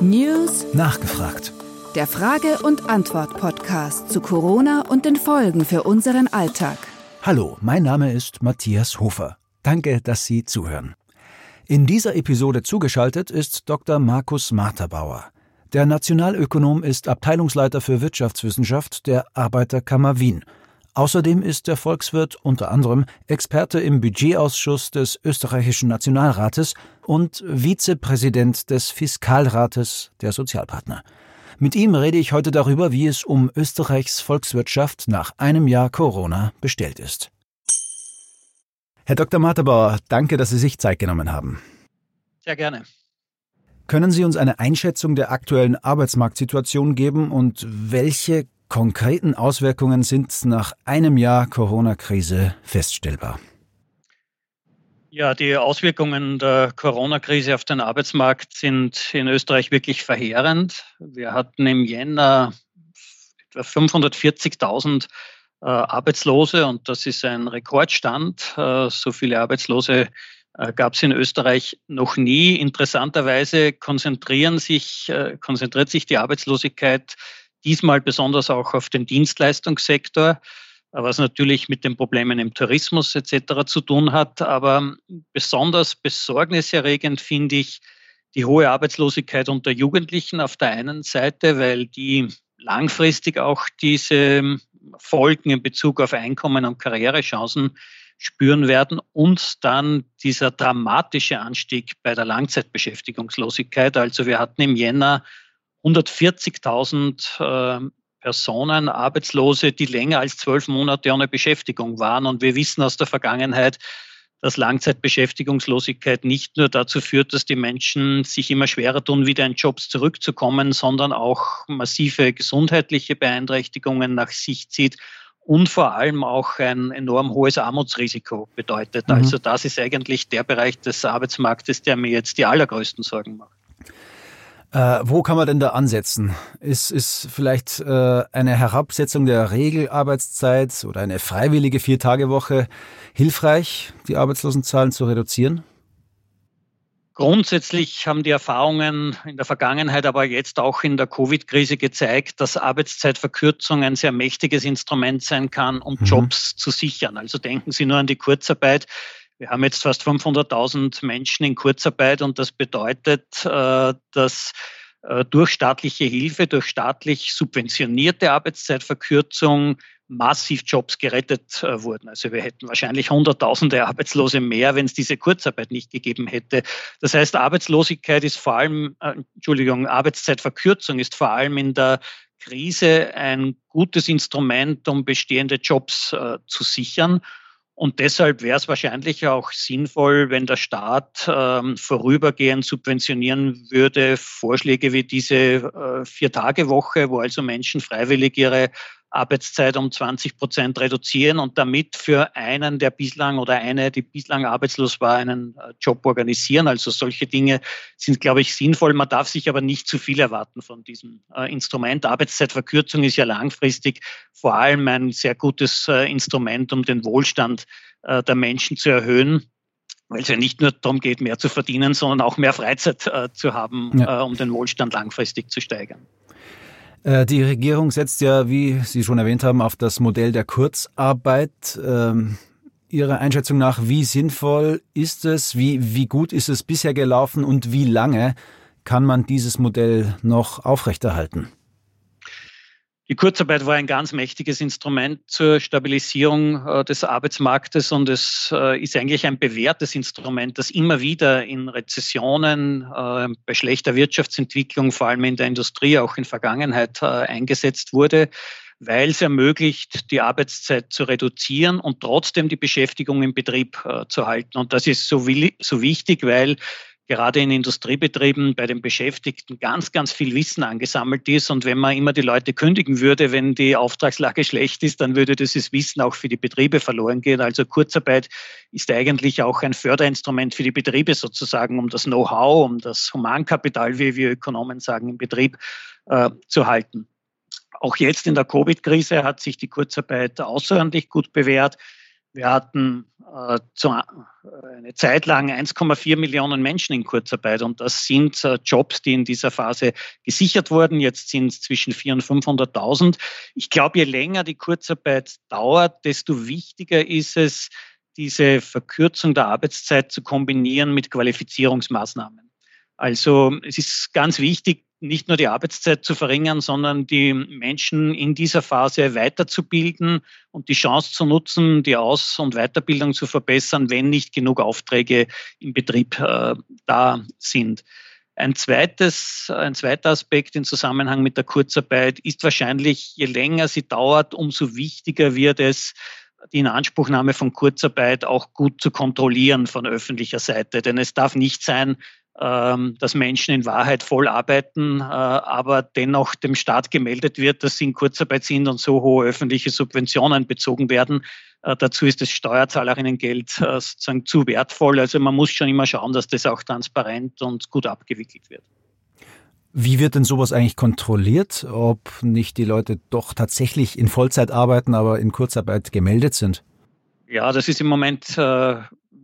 News Nachgefragt. Der Frage- und Antwort-Podcast zu Corona und den Folgen für unseren Alltag. Hallo, mein Name ist Matthias Hofer. Danke, dass Sie zuhören. In dieser Episode zugeschaltet ist Dr. Markus Marterbauer. Der Nationalökonom ist Abteilungsleiter für Wirtschaftswissenschaft der Arbeiterkammer Wien. Außerdem ist der Volkswirt unter anderem Experte im Budgetausschuss des österreichischen Nationalrates und Vizepräsident des Fiskalrates der Sozialpartner. Mit ihm rede ich heute darüber, wie es um Österreichs Volkswirtschaft nach einem Jahr Corona bestellt ist. Herr Dr. Marterbauer, danke, dass Sie sich Zeit genommen haben. Sehr gerne. Können Sie uns eine Einschätzung der aktuellen Arbeitsmarktsituation geben und welche konkreten Auswirkungen sind nach einem Jahr Corona-Krise feststellbar? Ja, die Auswirkungen der Corona-Krise auf den Arbeitsmarkt sind in Österreich wirklich verheerend. Wir hatten im Jänner etwa 540.000 äh, Arbeitslose und das ist ein Rekordstand. Äh, so viele Arbeitslose äh, gab es in Österreich noch nie. Interessanterweise konzentrieren sich, äh, konzentriert sich die Arbeitslosigkeit diesmal besonders auch auf den Dienstleistungssektor, was natürlich mit den Problemen im Tourismus etc. zu tun hat. Aber besonders besorgniserregend finde ich die hohe Arbeitslosigkeit unter Jugendlichen auf der einen Seite, weil die langfristig auch diese Folgen in Bezug auf Einkommen und Karrierechancen spüren werden und dann dieser dramatische Anstieg bei der Langzeitbeschäftigungslosigkeit. Also wir hatten im Jänner 140.000 äh, Personen, Arbeitslose, die länger als zwölf Monate ohne Beschäftigung waren. Und wir wissen aus der Vergangenheit, dass Langzeitbeschäftigungslosigkeit nicht nur dazu führt, dass die Menschen sich immer schwerer tun, wieder in Jobs zurückzukommen, sondern auch massive gesundheitliche Beeinträchtigungen nach sich zieht und vor allem auch ein enorm hohes Armutsrisiko bedeutet. Mhm. Also das ist eigentlich der Bereich des Arbeitsmarktes, der mir jetzt die allergrößten Sorgen macht. Äh, wo kann man denn da ansetzen? Ist, ist vielleicht äh, eine Herabsetzung der Regelarbeitszeit oder eine freiwillige Viertagewoche hilfreich, die Arbeitslosenzahlen zu reduzieren? Grundsätzlich haben die Erfahrungen in der Vergangenheit, aber jetzt auch in der Covid-Krise gezeigt, dass Arbeitszeitverkürzung ein sehr mächtiges Instrument sein kann, um mhm. Jobs zu sichern. Also denken Sie nur an die Kurzarbeit. Wir haben jetzt fast 500.000 Menschen in Kurzarbeit und das bedeutet, äh, dass äh, durch staatliche Hilfe, durch staatlich subventionierte Arbeitszeitverkürzung massiv Jobs gerettet äh, wurden. Also wir hätten wahrscheinlich Hunderttausende Arbeitslose mehr, wenn es diese Kurzarbeit nicht gegeben hätte. Das heißt, Arbeitslosigkeit ist vor allem, Entschuldigung, Arbeitszeitverkürzung ist vor allem in der Krise ein gutes Instrument, um bestehende Jobs zu sichern. Und deshalb wäre es wahrscheinlich auch sinnvoll, wenn der Staat ähm, vorübergehend subventionieren würde, Vorschläge wie diese äh, Vier-Tage-Woche, wo also Menschen freiwillig ihre Arbeitszeit um 20 Prozent reduzieren und damit für einen, der bislang oder eine, die bislang arbeitslos war, einen äh, Job organisieren. Also solche Dinge sind, glaube ich, sinnvoll. Man darf sich aber nicht zu viel erwarten von diesem äh, Instrument. Arbeitszeitverkürzung ist ja langfristig vor allem ein sehr gutes äh, Instrument, um den Wohlstand der Menschen zu erhöhen weil es ja nicht nur darum geht, mehr zu verdienen, sondern auch mehr Freizeit äh, zu haben, ja. äh, um den Wohlstand langfristig zu steigern. Äh, die Regierung setzt ja, wie Sie schon erwähnt haben, auf das Modell der Kurzarbeit. Ähm, Ihrer Einschätzung nach, wie sinnvoll ist es, wie, wie gut ist es bisher gelaufen und wie lange kann man dieses Modell noch aufrechterhalten? Die Kurzarbeit war ein ganz mächtiges Instrument zur Stabilisierung äh, des Arbeitsmarktes und es äh, ist eigentlich ein bewährtes Instrument, das immer wieder in Rezessionen, äh, bei schlechter Wirtschaftsentwicklung, vor allem in der Industrie, auch in Vergangenheit eingesetzt wurde, weil es ermöglicht, die Arbeitszeit zu reduzieren und trotzdem die Beschäftigung im Betrieb zu halten. Und das ist so, so wichtig, weil gerade in Industriebetrieben bei den Beschäftigten ganz, ganz viel Wissen angesammelt ist. Und wenn man immer die Leute kündigen würde, wenn die Auftragslage schlecht ist, dann würde dieses Wissen auch für die Betriebe verloren gehen. Also Kurzarbeit ist eigentlich auch ein Förderinstrument für die Betriebe sozusagen, um das Know-how, um das Humankapital, wie wir Ökonomen sagen, im Betrieb äh, zu halten. Auch jetzt in der Covid-Krise hat sich die Kurzarbeit außerordentlich gut bewährt. Wir hatten äh, zu, äh, eine Zeit lang 1,4 Millionen Menschen in Kurzarbeit und das sind äh, Jobs, die in dieser Phase gesichert wurden. Jetzt sind es zwischen 400.000 und 500.000. Ich glaube, je länger die Kurzarbeit dauert, desto wichtiger ist es, diese Verkürzung der Arbeitszeit zu kombinieren mit Qualifizierungsmaßnahmen. Also es ist ganz wichtig, nicht nur die Arbeitszeit zu verringern, sondern die Menschen in dieser Phase weiterzubilden und die Chance zu nutzen, die Aus- und Weiterbildung zu verbessern, wenn nicht genug Aufträge im Betrieb äh, da sind. Ein, zweites, ein zweiter Aspekt im Zusammenhang mit der Kurzarbeit ist wahrscheinlich, je länger sie dauert, umso wichtiger wird es, die Inanspruchnahme von Kurzarbeit auch gut zu kontrollieren von öffentlicher Seite. Denn es darf nicht sein, dass Menschen in Wahrheit voll arbeiten, äh, aber dennoch dem Staat gemeldet wird, dass sie in Kurzarbeit sind und so hohe öffentliche Subventionen bezogen werden. Äh, dazu ist das Steuerzahlerinnengeld äh, sozusagen zu wertvoll. Also man muss schon immer schauen, dass das auch transparent und gut abgewickelt wird. Wie wird denn sowas eigentlich kontrolliert, ob nicht die Leute doch tatsächlich in Vollzeit arbeiten, aber in Kurzarbeit gemeldet sind? Ja, das ist im Moment äh,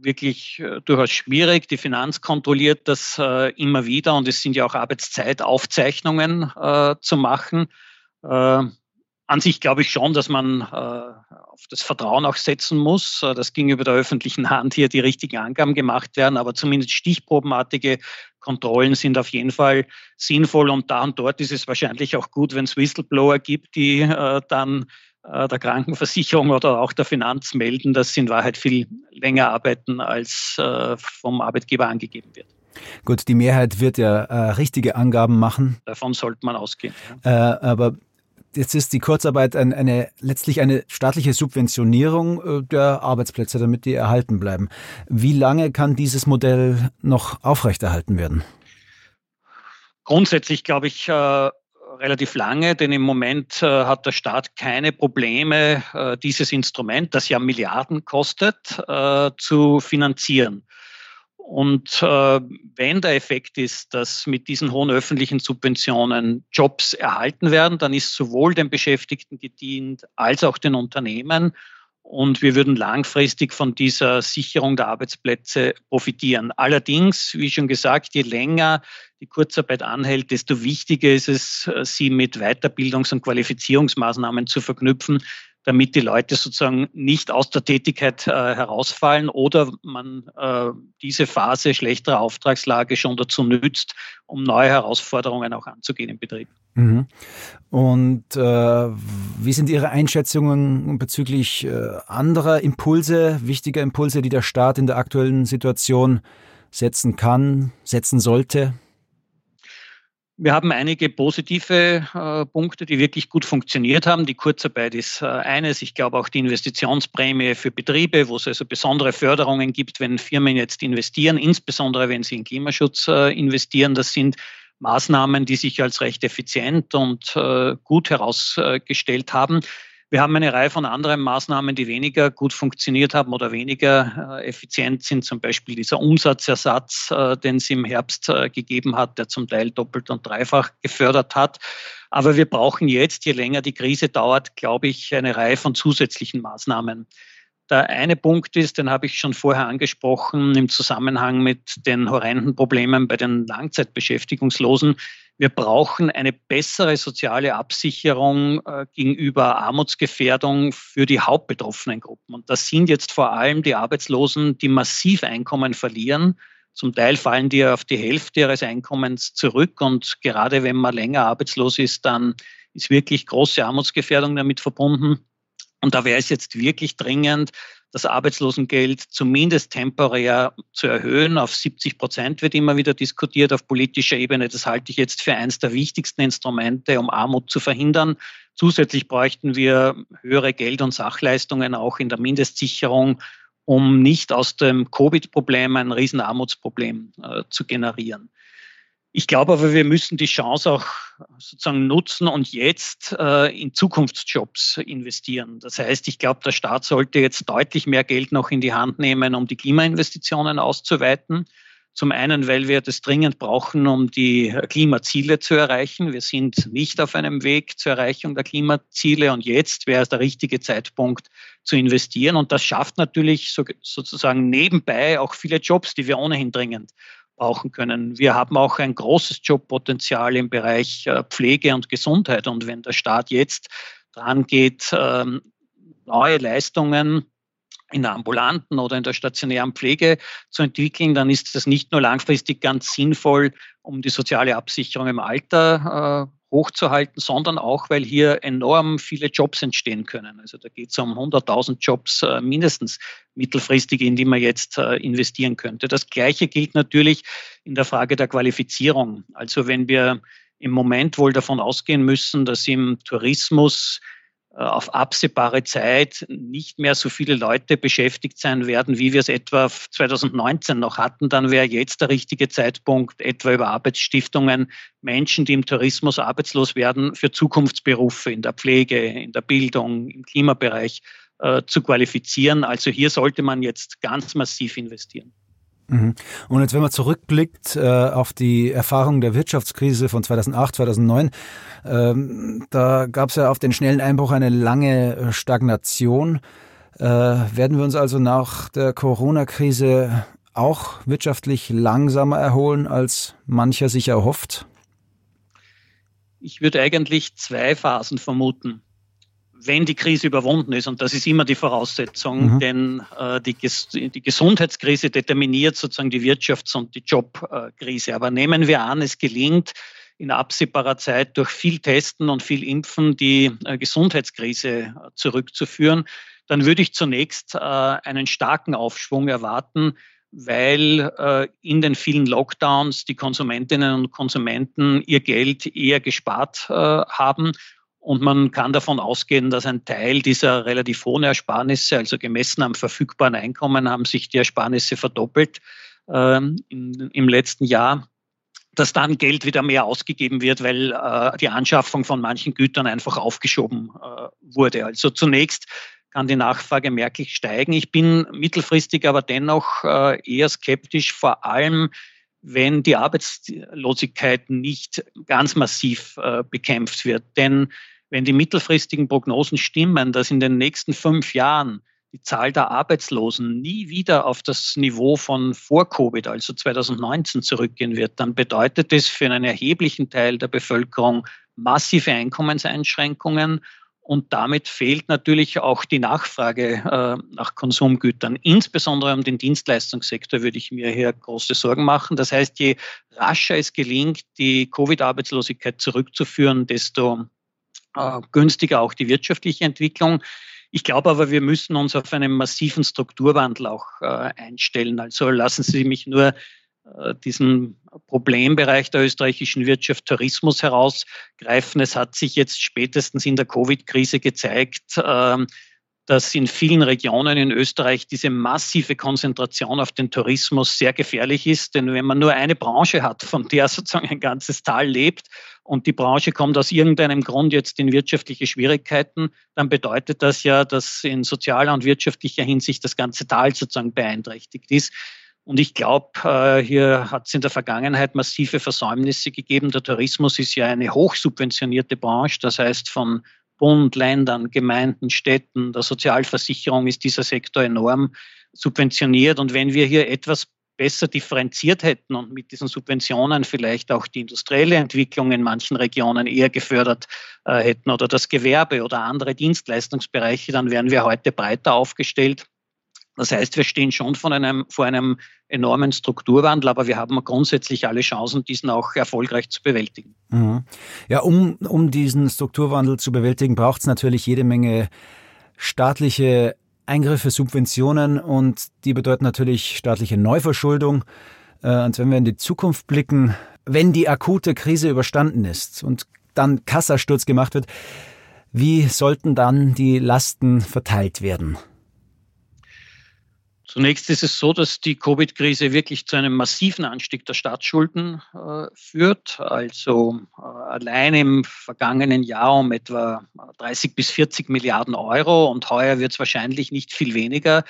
wirklich äh, durchaus schwierig. Die Finanz kontrolliert das äh, immer wieder und es sind ja auch Arbeitszeitaufzeichnungen äh, zu machen. Äh, an sich glaube ich schon, dass man äh, auf das Vertrauen auch setzen muss, dass gegenüber der öffentlichen Hand hier die richtigen Angaben gemacht werden, aber zumindest stichprobenartige Kontrollen sind auf jeden Fall sinnvoll und da und dort ist es wahrscheinlich auch gut, wenn es Whistleblower gibt, die dann der Krankenversicherung oder auch der Finanz melden, dass sie in Wahrheit viel länger arbeiten, als äh, vom Arbeitgeber angegeben wird. Gut, die Mehrheit wird ja äh, richtige Angaben machen. Davon sollte man ausgehen. Ja. Äh, aber jetzt ist die Kurzarbeit ein, eine, letztlich eine staatliche Subventionierung äh, der Arbeitsplätze, damit die erhalten bleiben. Wie lange kann dieses Modell noch aufrechterhalten werden? Grundsätzlich glaube ich, äh, relativ lange, denn im Moment äh, hat der Staat keine Probleme, äh, dieses Instrument, das ja Milliarden kostet, äh, zu finanzieren. Und äh, wenn der Effekt ist, dass mit diesen hohen öffentlichen Subventionen Jobs erhalten werden, dann ist sowohl den Beschäftigten gedient als auch den Unternehmen. Und wir würden langfristig von dieser Sicherung der Arbeitsplätze profitieren. Allerdings, wie schon gesagt, je länger die Kurzarbeit anhält, desto wichtiger ist es, sie mit Weiterbildungs- und Qualifizierungsmaßnahmen zu verknüpfen, damit die Leute sozusagen nicht aus der Tätigkeit äh, herausfallen oder man äh, diese Phase schlechterer Auftragslage schon dazu nützt, um neue Herausforderungen auch anzugehen im Betrieb. Mhm. Und äh, wie sind Ihre Einschätzungen bezüglich äh, anderer Impulse, wichtiger Impulse, die der Staat in der aktuellen Situation setzen kann, setzen sollte? Wir haben einige positive äh, Punkte, die wirklich gut funktioniert haben. Die Kurzarbeit ist äh, eines. Ich glaube auch die Investitionsprämie für Betriebe, wo es also besondere Förderungen gibt, wenn Firmen jetzt investieren, insbesondere wenn sie in Klimaschutz äh, investieren. Das sind Maßnahmen, die sich als recht effizient und äh, gut herausgestellt haben. Wir haben eine Reihe von anderen Maßnahmen, die weniger gut funktioniert haben oder weniger äh, effizient sind. Zum Beispiel dieser Umsatzersatz, äh, den es im Herbst äh, gegeben hat, der zum Teil doppelt und dreifach gefördert hat. Aber wir brauchen jetzt, je länger die Krise dauert, glaube ich, eine Reihe von zusätzlichen Maßnahmen. Der eine Punkt ist, den habe ich schon vorher angesprochen, im Zusammenhang mit den horrenden Problemen bei den Langzeitbeschäftigungslosen. Wir brauchen eine bessere soziale Absicherung äh, gegenüber Armutsgefährdung für die hauptbetroffenen Gruppen. Und das sind jetzt vor allem die Arbeitslosen, die massiv Einkommen verlieren. Zum Teil fallen die auf die Hälfte ihres Einkommens zurück. Und gerade wenn man länger arbeitslos ist, dann ist wirklich große Armutsgefährdung damit verbunden. Und da wäre es jetzt wirklich dringend, das Arbeitslosengeld zumindest temporär zu erhöhen. Auf 70 Prozent wird immer wieder diskutiert auf politischer Ebene. Das halte ich jetzt für eines der wichtigsten Instrumente, um Armut zu verhindern. Zusätzlich bräuchten wir höhere Geld- und Sachleistungen auch in der Mindestsicherung, um nicht aus dem Covid-Problem ein Riesenarmutsproblem äh, zu generieren. Ich glaube aber, wir müssen die Chance auch sozusagen nutzen und jetzt äh, in Zukunftsjobs investieren. Das heißt, ich glaube, der Staat sollte jetzt deutlich mehr Geld noch in die Hand nehmen, um die Klimainvestitionen auszuweiten. Zum einen, weil wir das dringend brauchen, um die Klimaziele zu erreichen. Wir sind nicht auf einem Weg zur Erreichung der Klimaziele und jetzt wäre es der richtige Zeitpunkt zu investieren. Und das schafft natürlich so, sozusagen nebenbei auch viele Jobs, die wir ohnehin dringend brauchen können. Wir haben auch ein großes Jobpotenzial im Bereich äh, Pflege und Gesundheit. Und wenn der Staat jetzt dran geht, ähm, neue Leistungen in der ambulanten oder in der stationären Pflege zu entwickeln, dann ist das nicht nur langfristig ganz sinnvoll, um die soziale Absicherung im Alter äh, hochzuhalten, sondern auch, weil hier enorm viele Jobs entstehen können. Also da geht es um 100.000 Jobs äh, mindestens mittelfristig, in die man jetzt äh, investieren könnte. Das Gleiche gilt natürlich in der Frage der Qualifizierung. Also wenn wir im Moment wohl davon ausgehen müssen, dass im Tourismus auf absehbare Zeit nicht mehr so viele Leute beschäftigt sein werden, wie wir es etwa 2019 noch hatten, dann wäre jetzt der richtige Zeitpunkt, etwa über Arbeitsstiftungen Menschen, die im Tourismus arbeitslos werden, für Zukunftsberufe in der Pflege, in der Bildung, im Klimabereich äh, zu qualifizieren. Also hier sollte man jetzt ganz massiv investieren. Mhm. Und jetzt, wenn man zurückblickt äh, auf die Erfahrung der Wirtschaftskrise von 2008, 2009, ähm, da gab es ja auf den schnellen Einbruch eine lange äh, Stagnation. Äh, werden wir uns also nach der Corona-Krise auch wirtschaftlich langsamer erholen, als mancher sich erhofft? Ich würde eigentlich zwei Phasen vermuten wenn die Krise überwunden ist, und das ist immer die Voraussetzung, mhm. denn äh, die, die, Gesundheitskrise determiniert sozusagen die Wirtschafts- und die Jobkrise. Aber nehmen wir an, es gelingt in absehbarer Zeit durch viel Testen und viel Impfen die äh, Gesundheitskrise äh, zurückzuführen, dann würde ich zunächst äh, einen starken Aufschwung erwarten, weil äh, in den vielen Lockdowns die Konsumentinnen und Konsumenten ihr Geld eher gespart äh, haben und man kann davon ausgehen, dass ein Teil dieser relativ hohen Ersparnisse, also gemessen am verfügbaren Einkommen, haben sich die Ersparnisse verdoppelt ähm, in, im letzten Jahr, dass dann Geld wieder mehr ausgegeben wird, weil äh, die Anschaffung von manchen Gütern einfach aufgeschoben äh, wurde. Also zunächst kann die Nachfrage merklich steigen. Ich bin mittelfristig aber dennoch äh, eher skeptisch, vor allem wenn die Arbeitslosigkeit nicht ganz massiv äh, bekämpft wird. Denn wenn die mittelfristigen Prognosen stimmen, dass in den nächsten fünf Jahren die Zahl der Arbeitslosen nie wieder auf das Niveau von vor Covid, also 2019, zurückgehen wird, dann bedeutet das für einen erheblichen Teil der Bevölkerung massive Einkommenseinschränkungen und damit fehlt natürlich auch die Nachfrage äh, nach Konsumgütern. Insbesondere um den Dienstleistungssektor würde ich mir hier große Sorgen machen. Das heißt, je rascher es gelingt, die Covid-Arbeitslosigkeit zurückzuführen, desto äh, günstiger auch die wirtschaftliche Entwicklung. Ich glaube aber, wir müssen uns auf einen massiven Strukturwandel auch äh, einstellen. Also lassen Sie mich nur äh, diesen Problembereich der österreichischen Wirtschaft Tourismus herausgreifen. Es hat sich jetzt spätestens in der Covid-Krise gezeigt, ähm, dass in vielen Regionen in Österreich diese massive Konzentration auf den Tourismus sehr gefährlich ist. Denn wenn man nur eine Branche hat, von der sozusagen ein ganzes Tal lebt und die Branche kommt aus irgendeinem Grund jetzt in wirtschaftliche Schwierigkeiten, dann bedeutet das ja, dass in sozialer und wirtschaftlicher Hinsicht das ganze Tal sozusagen beeinträchtigt ist. Und ich glaube, äh, hier hat es in der Vergangenheit massive Versäumnisse gegeben. Der Tourismus ist ja eine hochsubventionierte Branche. Das heißt, von Bund, Ländern, Gemeinden, Städten, der Sozialversicherung ist dieser Sektor enorm subventioniert. Und wenn wir hier etwas besser differenziert hätten und mit diesen Subventionen vielleicht auch die industrielle Entwicklung in manchen Regionen eher gefördert äh, hätten oder das Gewerbe oder andere Dienstleistungsbereiche, dann wären wir heute breiter aufgestellt das heißt, wir stehen schon von einem, vor einem enormen Strukturwandel, aber wir haben grundsätzlich alle Chancen, diesen auch erfolgreich zu bewältigen. Mhm. Ja, um, um diesen Strukturwandel zu bewältigen, braucht es natürlich jede Menge staatliche Eingriffe, Subventionen und die bedeuten natürlich staatliche Neuverschuldung. Äh, und wenn wir in die Zukunft blicken, wenn die akute Krise überstanden ist und dann Kassasturz gemacht wird, wie sollten dann die Lasten verteilt werden? Zunächst ist es so, dass die Covid-Krise wirklich zu einem massiven Anstieg der Staatsschulden äh, führt. Also äh, allein im vergangenen Jahr um etwa 30 bis 40 Milliarden Euro und heuer wird es wahrscheinlich nicht viel weniger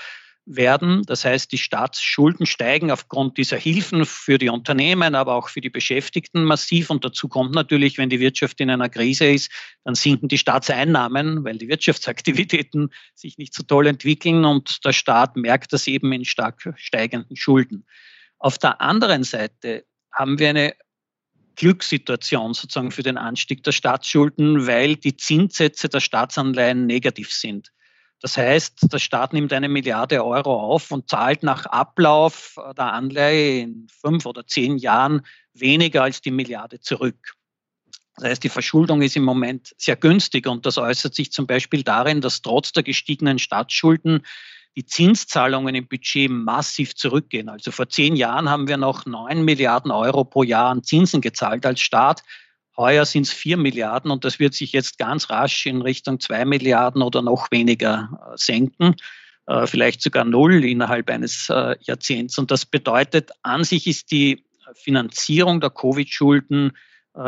werden. Das heißt, die Staatsschulden steigen aufgrund dieser Hilfen für die Unternehmen, aber auch für die Beschäftigten massiv. Und dazu kommt natürlich, wenn die Wirtschaft in einer Krise ist, dann sinken die Staatseinnahmen, weil die Wirtschaftsaktivitäten sich nicht so toll entwickeln und der Staat merkt das eben in stark steigenden Schulden. Auf der anderen Seite haben wir eine Glückssituation sozusagen für den Anstieg der Staatsschulden, weil die Zinssätze der Staatsanleihen negativ sind. Das heißt, der Staat nimmt eine Milliarde Euro auf und zahlt nach Ablauf der Anleihe in fünf oder zehn Jahren weniger als die Milliarde zurück. Das heißt, die Verschuldung ist im Moment sehr günstig und das äußert sich zum Beispiel darin, dass trotz der gestiegenen Staatsschulden die Zinszahlungen im Budget massiv zurückgehen. Also vor zehn Jahren haben wir noch neun Milliarden Euro pro Jahr an Zinsen gezahlt als Staat. Heuer sind es vier Milliarden und das wird sich jetzt ganz rasch in Richtung zwei Milliarden oder noch weniger äh, senken, äh, vielleicht sogar null innerhalb eines äh, Jahrzehnts. Und das bedeutet, an sich ist die Finanzierung der Covid-Schulden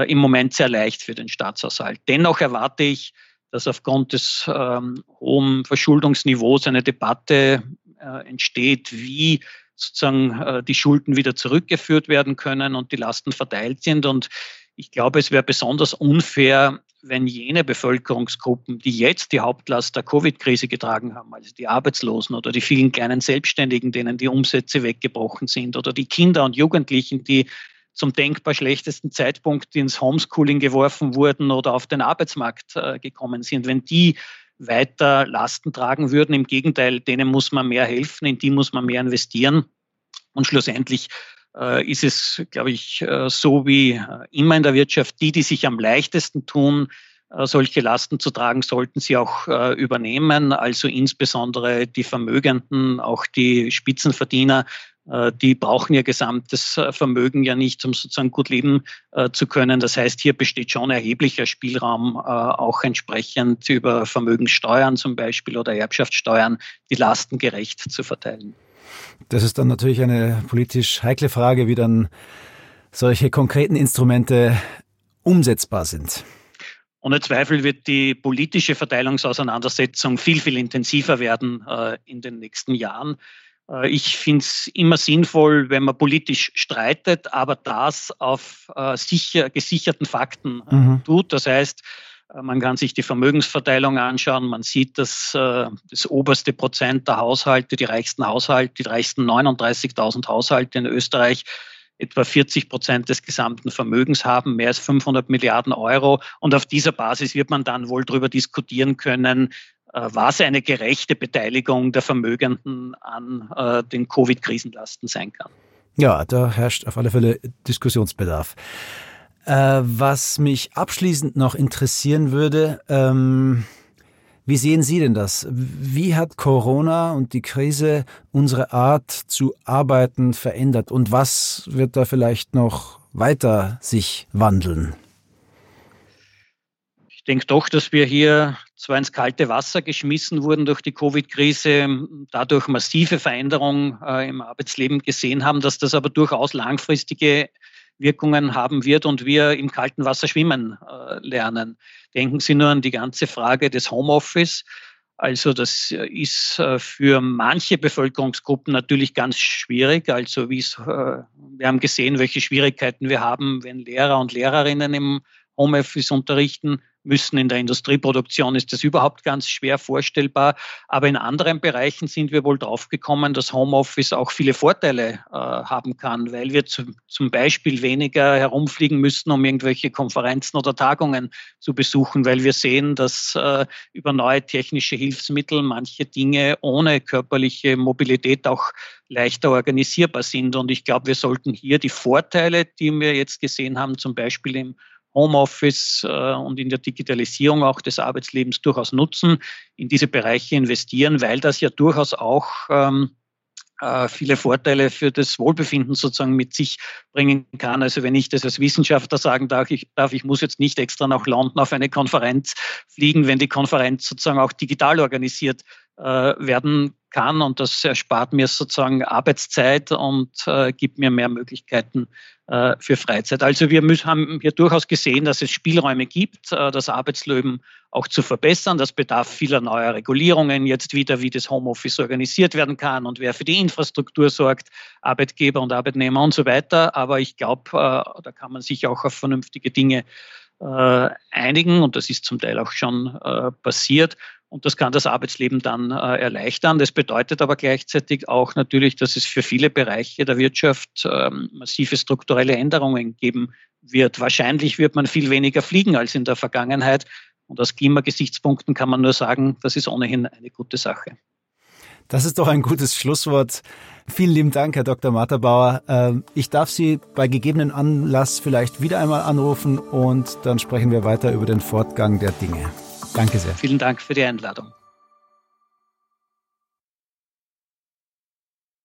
im Moment sehr leicht für den Staatshaushalt. Dennoch erwarte ich, dass aufgrund des ähm, hohen Verschuldungsniveaus eine Debatte entsteht, wie sozusagen die Schulden wieder zurückgeführt werden können und die Lasten verteilt sind. Und ich glaube, es wäre besonders unfair, wenn jene Bevölkerungsgruppen, die jetzt die Hauptlast der Covid-Krise getragen haben, also die Arbeitslosen oder die vielen kleinen Selbstständigen, denen die Umsätze weggebrochen sind oder die Kinder und Jugendlichen, die zum denkbar schlechtesten Zeitpunkt ins Homeschooling geworfen wurden oder auf den Arbeitsmarkt äh, gekommen sind, wenn die weiter Lasten tragen würden. Im Gegenteil, denen muss man mehr helfen, in die muss man mehr investieren. Und schlussendlich ist es, glaube ich, äh, so wie äh, immer in der Wirtschaft, die, die sich am leichtesten tun, solche Lasten zu tragen, sollten sie auch übernehmen. Also insbesondere die Vermögenden, auch die Spitzenverdiener, die brauchen ihr gesamtes Vermögen ja nicht, um sozusagen gut leben zu können. Das heißt, hier besteht schon erheblicher Spielraum, auch entsprechend über Vermögenssteuern zum Beispiel oder Erbschaftssteuern die Lasten gerecht zu verteilen. Das ist dann natürlich eine politisch heikle Frage, wie dann solche konkreten Instrumente umsetzbar sind. Ohne Zweifel wird die politische Verteilungsauseinandersetzung viel, viel intensiver werden äh, in den nächsten Jahren. Äh, ich finde es immer sinnvoll, wenn man politisch streitet, aber das auf äh, sicher, gesicherten Fakten äh, mhm. tut. Das heißt, man kann sich die Vermögensverteilung anschauen. Man sieht, dass äh, das oberste Prozent der Haushalte, die reichsten Haushalte, die reichsten 39.000 Haushalte in Österreich, etwa 40 Prozent des gesamten Vermögens haben, mehr als 500 Milliarden Euro. Und auf dieser Basis wird man dann wohl darüber diskutieren können, äh, was eine gerechte Beteiligung der Vermögenden an den Covid-Krisenlasten sein kann. Ja, da herrscht auf alle Fälle Diskussionsbedarf. Äh, was mich abschließend noch interessieren würde, ähm, wie sehen Sie denn das? Wie hat Corona und die Krise unsere Art zu arbeiten verändert und was wird da vielleicht noch weiter sich wandeln? Ich denke doch, dass wir hier zwar ins kalte Wasser geschmissen wurden durch die Covid-Krise, dadurch massive Veränderungen äh, im Arbeitsleben gesehen haben, dass das aber durchaus langfristige Wirkungen haben wird und wir im kalten Wasser schwimmen äh, lernen. Denken Sie nur an die ganze Frage des Homeoffice. Also das ist äh, für manche Bevölkerungsgruppen natürlich ganz schwierig. Also äh, wir haben gesehen, welche Schwierigkeiten wir haben, wenn Lehrer und Lehrerinnen im Homeoffice unterrichten müssen. In der Industrieproduktion ist das überhaupt ganz schwer vorstellbar. Aber in anderen Bereichen sind wir wohl draufgekommen, dass Homeoffice auch viele Vorteile äh, haben kann, weil wir zu, zum Beispiel weniger herumfliegen müssen, um irgendwelche Konferenzen oder Tagungen zu besuchen, weil wir sehen, dass äh, über neue technische Hilfsmittel manche Dinge ohne körperliche Mobilität auch leichter organisierbar sind. Und ich glaube, wir sollten hier die Vorteile, die wir jetzt gesehen haben, zum Beispiel im Homeoffice äh, und in der Digitalisierung auch des Arbeitslebens durchaus nutzen, in diese Bereiche investieren, weil das ja durchaus auch ähm, äh, viele Vorteile für das Wohlbefinden sozusagen mit sich bringen kann. Also wenn ich das als Wissenschaftler sagen darf, ich, darf, ich muss jetzt nicht extra nach London auf eine Konferenz fliegen, wenn die Konferenz sozusagen auch digital organisiert äh, werden kann und das erspart mir sozusagen Arbeitszeit und äh, gibt mir mehr Möglichkeiten, für Freizeit. Also wir haben hier durchaus gesehen, dass es Spielräume gibt, äh, das Arbeitsleben auch zu verbessern. Das bedarf vieler neuer Regulierungen jetzt wieder, wie das Homeoffice organisiert werden kann und wer für die Infrastruktur sorgt, Arbeitgeber und Arbeitnehmer und so weiter. Aber ich glaube, äh, da kann man sich auch auf vernünftige Dinge äh, einigen und das ist zum Teil auch schon äh, passiert. Und das kann das Arbeitsleben dann äh, erleichtern. Das bedeutet aber gleichzeitig auch natürlich, dass es für viele Bereiche der Wirtschaft ähm, massive strukturelle Änderungen geben wird. Wahrscheinlich wird man viel weniger fliegen als in der Vergangenheit. Und aus Klimagesichtspunkten kann man nur sagen, das ist ohnehin eine gute Sache. Das ist doch ein gutes Schlusswort. Vielen lieben Dank, Herr Dr. Materbauer. Ähm, ich darf Sie bei gegebenen Anlass vielleicht wieder einmal anrufen und dann sprechen wir weiter über den Fortgang der Dinge. Danke sehr. Vielen Dank für die Einladung.